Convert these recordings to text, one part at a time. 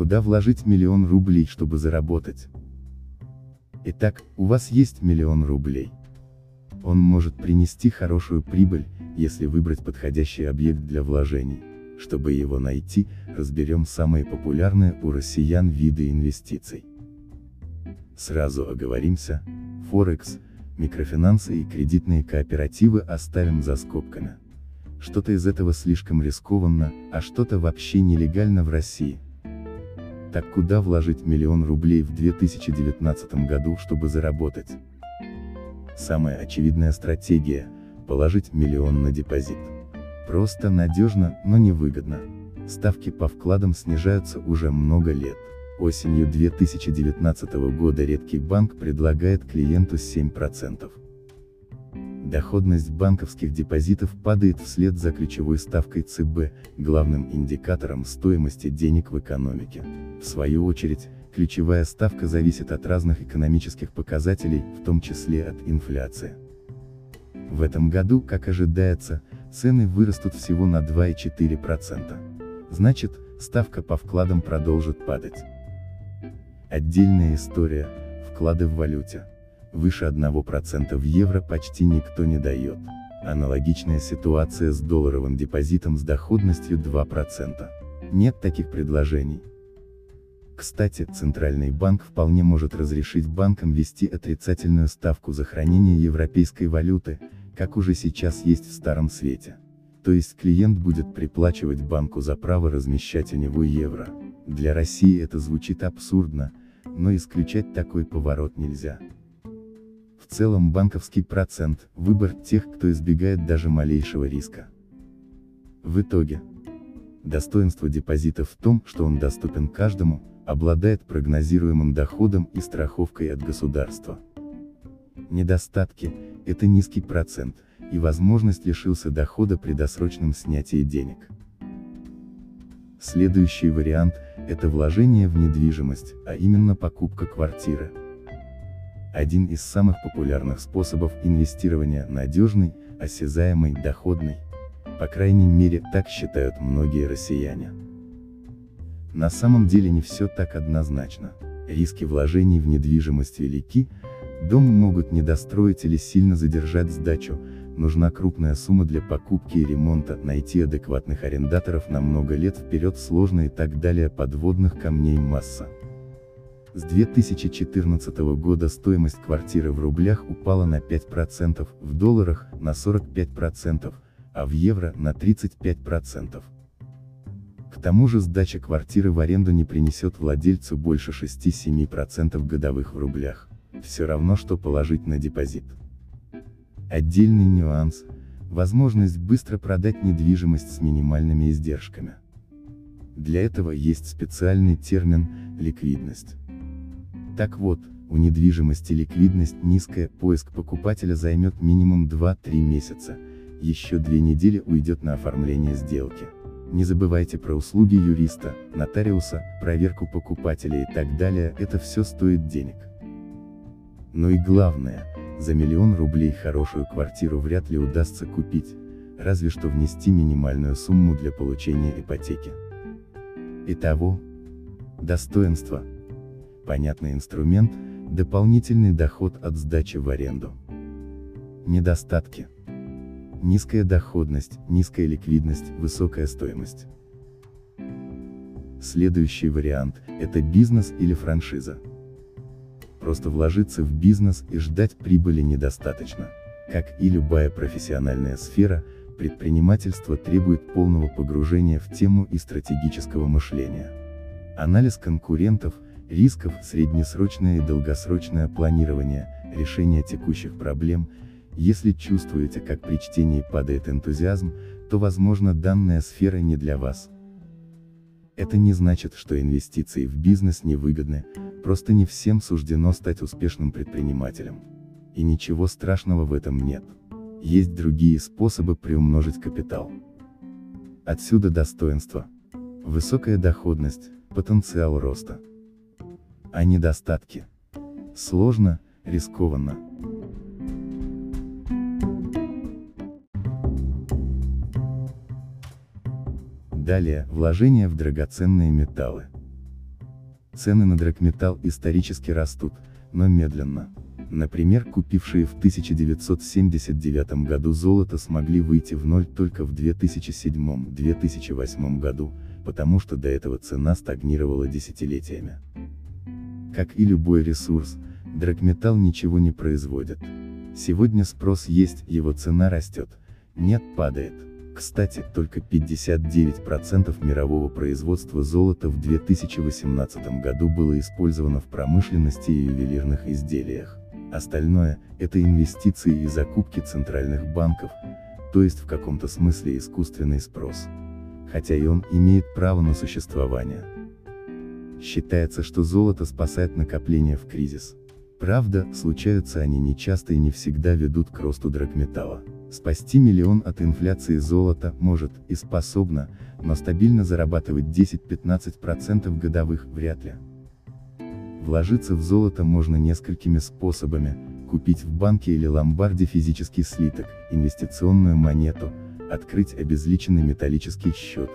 Куда вложить миллион рублей, чтобы заработать? Итак, у вас есть миллион рублей. Он может принести хорошую прибыль, если выбрать подходящий объект для вложений. Чтобы его найти, разберем самые популярные у россиян виды инвестиций. Сразу оговоримся, Форекс, микрофинансы и кредитные кооперативы оставим за скобками. Что-то из этого слишком рискованно, а что-то вообще нелегально в России. Так куда вложить миллион рублей в 2019 году, чтобы заработать? Самая очевидная стратегия – положить миллион на депозит. Просто надежно, но невыгодно. Ставки по вкладам снижаются уже много лет. Осенью 2019 года редкий банк предлагает клиенту 7%. Доходность банковских депозитов падает вслед за ключевой ставкой ЦБ, главным индикатором стоимости денег в экономике. В свою очередь, ключевая ставка зависит от разных экономических показателей, в том числе от инфляции. В этом году, как ожидается, цены вырастут всего на 2,4%. Значит, ставка по вкладам продолжит падать. Отдельная история – вклады в валюте. Выше 1% в евро почти никто не дает. Аналогичная ситуация с долларовым депозитом с доходностью 2%. Нет таких предложений. Кстати, Центральный банк вполне может разрешить банкам ввести отрицательную ставку за хранение европейской валюты, как уже сейчас есть в Старом Свете. То есть клиент будет приплачивать банку за право размещать у него евро. Для России это звучит абсурдно, но исключать такой поворот нельзя. Целом банковский процент – выбор тех, кто избегает даже малейшего риска. В итоге, достоинство депозита в том, что он доступен каждому, обладает прогнозируемым доходом и страховкой от государства. Недостатки – это низкий процент, и возможность лишился дохода при досрочном снятии денег. Следующий вариант – это вложение в недвижимость, а именно покупка квартиры. Один из самых популярных способов инвестирования – надежный, осязаемый, доходный. По крайней мере, так считают многие россияне. На самом деле не все так однозначно. Риски вложений в недвижимость велики, дом могут недостроить или сильно задержать сдачу, нужна крупная сумма для покупки и ремонта, найти адекватных арендаторов на много лет вперед сложно и так далее подводных камней масса. С 2014 года стоимость квартиры в рублях упала на 5%, в долларах – на 45%, а в евро – на 35%. К тому же сдача квартиры в аренду не принесет владельцу больше 6-7% годовых в рублях. Все равно, что положить на депозит. Отдельный нюанс – возможность быстро продать недвижимость с минимальными издержками. Для этого есть специальный термин – ликвидность. Так вот, у недвижимости ликвидность низкая, поиск покупателя займет минимум 2-3 месяца, еще 2 недели уйдет на оформление сделки. Не забывайте про услуги юриста, нотариуса, проверку покупателя и так далее, это все стоит денег. Но и главное, за миллион рублей хорошую квартиру вряд ли удастся купить, разве что внести минимальную сумму для получения ипотеки. Итого, достоинство. Понятный инструмент, дополнительный доход от сдачи в аренду. Недостатки. Низкая доходность, низкая ликвидность, высокая стоимость. Следующий вариант – это бизнес или франшиза. Просто вложиться в бизнес и ждать прибыли недостаточно. Как и любая профессиональная сфера, предпринимательство требует полного погружения в тему и стратегического мышления. Анализ конкурентов, рисков, среднесрочное и долгосрочное планирование, решение текущих проблем, если чувствуете, как при чтении падает энтузиазм, то возможно данная сфера не для вас. Это не значит, что инвестиции в бизнес невыгодны, просто не всем суждено стать успешным предпринимателем. И ничего страшного в этом нет. Есть другие способы приумножить капитал. Отсюда достоинство. Высокая доходность, потенциал роста. А недостатки. Сложно, рискованно. Далее, вложение в драгоценные металлы. Цены на драгметалл исторически растут, но медленно. Например, купившие в 1979 году золото смогли выйти в ноль только в 2007-2008 году, потому что до этого цена стагнировала десятилетиями. Как и любой ресурс, драгметалл ничего не производит. Сегодня спрос есть, его цена растет. Нет, падает. Кстати, только 59% мирового производства золота в 2018 году было использовано в промышленности и ювелирных изделиях. Остальное – это инвестиции и закупки центральных банков, то есть в каком-то смысле искусственный спрос. Хотя и он имеет право на существование. Считается, что золото спасает накопление в кризис. Правда, случаются они нечасто и не всегда ведут к росту драгметалла. Спасти миллион от инфляции золота может и способно, но стабильно зарабатывать 10-15% годовых вряд ли. Вложиться в золото можно несколькими способами, купить в банке или ломбарде физический слиток, инвестиционную монету, открыть обезличенный металлический счет,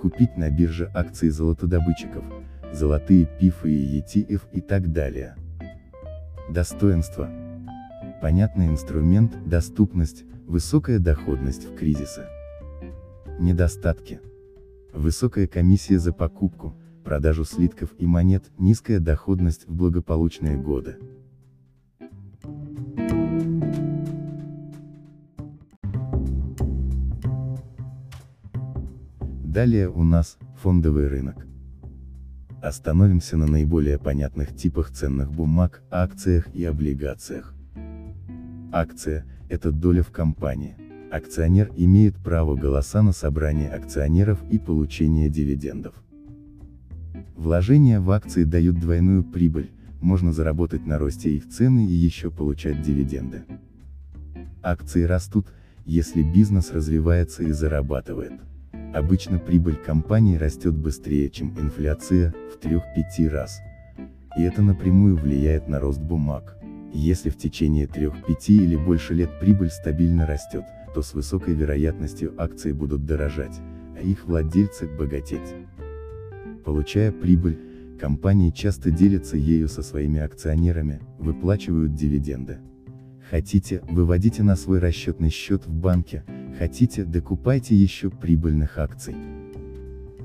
купить на бирже акции золотодобытчиков, золотые пифы и ETF и так далее. Достоинство. Понятный инструмент, доступность, высокая доходность в кризисы. Недостатки. Высокая комиссия за покупку, продажу слитков и монет, низкая доходность в благополучные годы. Далее у нас, фондовый рынок. Остановимся на наиболее понятных типах ценных бумаг, акциях и облигациях. Акция – это доля в компании. Акционер имеет право голоса на собрание акционеров и получение дивидендов. Вложения в акции дают двойную прибыль, можно заработать на росте их цены и еще получать дивиденды. Акции растут, если бизнес развивается и зарабатывает. Обычно прибыль компании растет быстрее, чем инфляция, в 3-5 раз. И это напрямую влияет на рост бумаг. Если в течение 3-5 или больше лет прибыль стабильно растет, то с высокой вероятностью акции будут дорожать, а их владельцы богатеть. Получая прибыль, компании часто делятся ею со своими акционерами, выплачивают дивиденды. Хотите, выводите на свой расчетный счет в банке, хотите, докупайте еще прибыльных акций.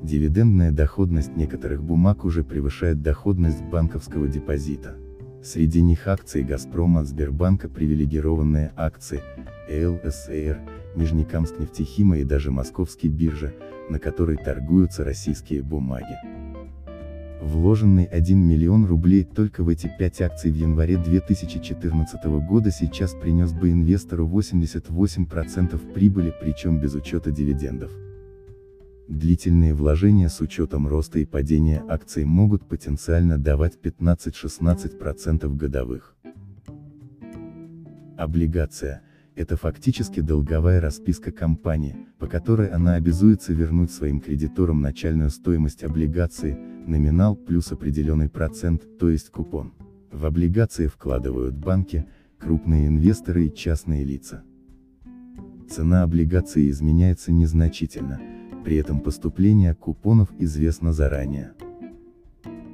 Дивидендная доходность некоторых бумаг уже превышает доходность банковского депозита. Среди них акции Газпрома, Сбербанка, привилегированные акции, ЛСР, Нижнекамск нефтехима и даже Московский биржа, на которой торгуются российские бумаги. Вложенный 1 миллион рублей только в эти 5 акций в январе 2014 года сейчас принес бы инвестору 88% прибыли, причем без учета дивидендов. Длительные вложения с учетом роста и падения акций могут потенциально давать 15-16% годовых. Облигация – это фактически долговая расписка компании, по которой она обязуется вернуть своим кредиторам начальную стоимость облигации, номинал плюс определенный процент, то есть купон. В облигации вкладывают банки, крупные инвесторы и частные лица. Цена облигации изменяется незначительно, при этом поступление купонов известно заранее.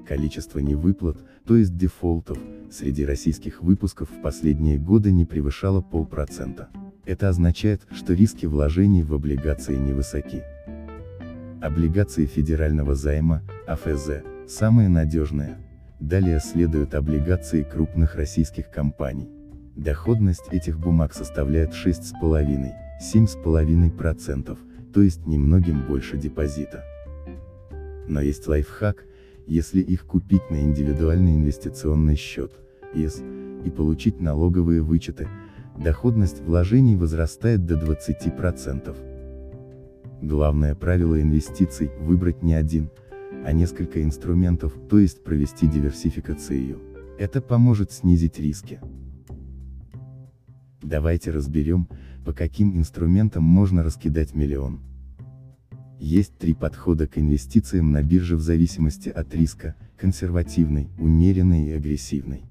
Количество невыплат, то есть дефолтов, среди российских выпусков в последние годы не превышало полпроцента. Это означает, что риски вложений в облигации невысоки. Облигации федерального займа, АФЗ, самые надежные. Далее следуют облигации крупных российских компаний. Доходность этих бумаг составляет 6,5-7,5%, то есть немногим больше депозита. Но есть лайфхак, если их купить на индивидуальный инвестиционный счет, ИС, и получить налоговые вычеты, доходность вложений возрастает до 20%. Главное правило инвестиций – выбрать не один, а несколько инструментов, то есть провести диверсификацию. Это поможет снизить риски. Давайте разберем, по каким инструментам можно раскидать миллион. Есть три подхода к инвестициям на бирже в зависимости от риска, консервативный, умеренный и агрессивный.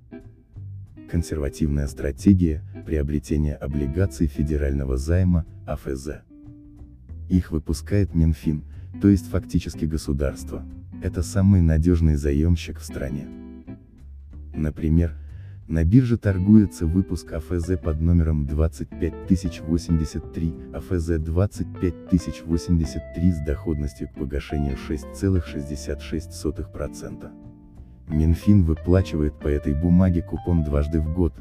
Консервативная стратегия – приобретение облигаций федерального займа, АФЗ. Их выпускает Минфин, то есть фактически государство. это самый надежный заемщик в стране. Например, на бирже торгуется выпуск АФЗ под номером 25083, АФЗ 25083 с доходностью к погашению 6,66%. Минфин выплачивает по этой бумаге купон дважды в год,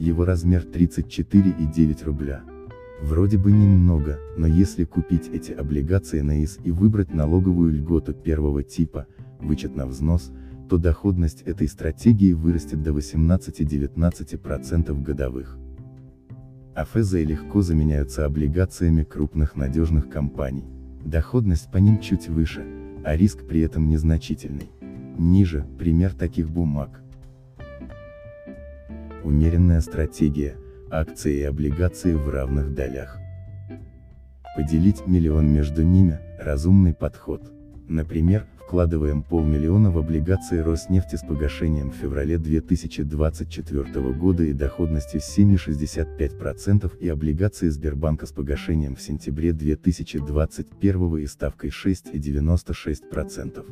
его размер 34,9 рубля. Вроде бы немного, но если купить эти облигации на ИС и выбрать налоговую льготу первого типа, вычет на взнос, то доходность этой стратегии вырастет до 18-19% годовых. АФЗ легко заменяются облигациями крупных надежных компаний. Доходность по ним чуть выше, а риск при этом незначительный. Ниже, пример таких бумаг. Умеренная стратегия, акции и облигации в равных долях. Поделить миллион между ними – разумный подход. Например, вкладываем полмиллиона в облигации Роснефти с погашением в феврале 2024 года и доходностью 7,65% и облигации Сбербанка с погашением в сентябре 2021 и ставкой 6,96%.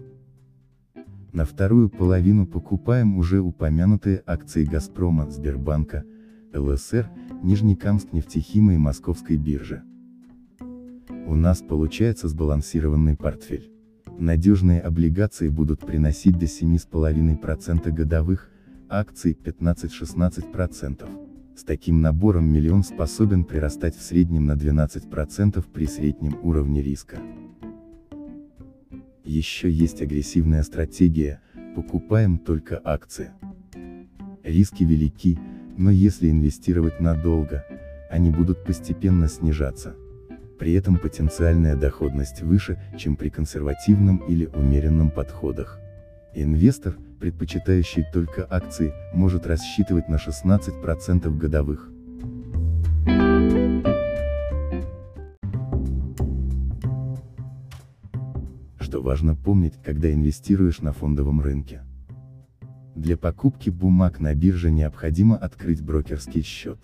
На вторую половину покупаем уже упомянутые акции Газпрома, Сбербанка, ЛСР, Нижнекамск нефтехима и Московской биржи. У нас получается сбалансированный портфель. Надежные облигации будут приносить до 7,5% годовых, акции 15-16%. С таким набором миллион способен прирастать в среднем на 12% при среднем уровне риска. Еще есть агрессивная стратегия, покупаем только акции. Риски велики, но если инвестировать надолго, они будут постепенно снижаться. При этом потенциальная доходность выше, чем при консервативном или умеренном подходах. Инвестор, предпочитающий только акции, может рассчитывать на 16% годовых. Что важно помнить, когда инвестируешь на фондовом рынке. Для покупки бумаг на бирже необходимо открыть брокерский счет.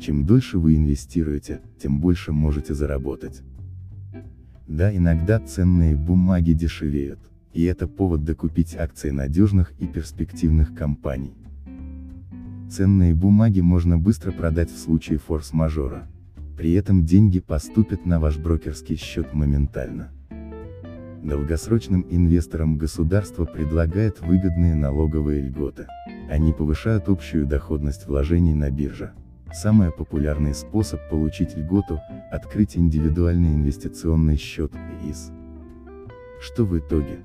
Чем дольше вы инвестируете, тем больше можете заработать. Да, иногда ценные бумаги дешевеют, и это повод докупить акции надежных и перспективных компаний. Ценные бумаги можно быстро продать в случае форс-мажора. При этом деньги поступят на ваш брокерский счет моментально. Долгосрочным инвесторам государство предлагает выгодные налоговые льготы. Они повышают общую доходность вложений на бирже. Самый популярный способ получить льготу – открыть индивидуальный инвестиционный счет ИИС. Что в итоге?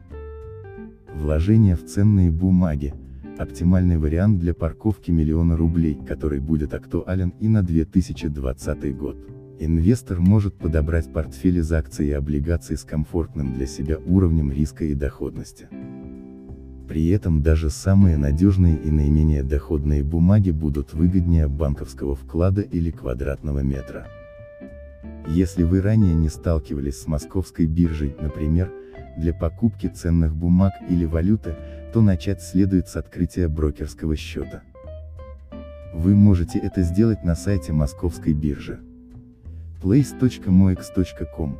Вложение в ценные бумаги – оптимальный вариант для парковки миллиона рублей, который будет актуален и на 2020 год. Инвестор может подобрать портфель из акций и облигаций с комфортным для себя уровнем риска и доходности. При этом даже самые надежные и наименее доходные бумаги будут выгоднее банковского вклада или квадратного метра. Если вы ранее не сталкивались с московской биржей, например, для покупки ценных бумаг или валюты, то начать следует с открытия брокерского счета. Вы можете это сделать на сайте московской биржи place.moex.com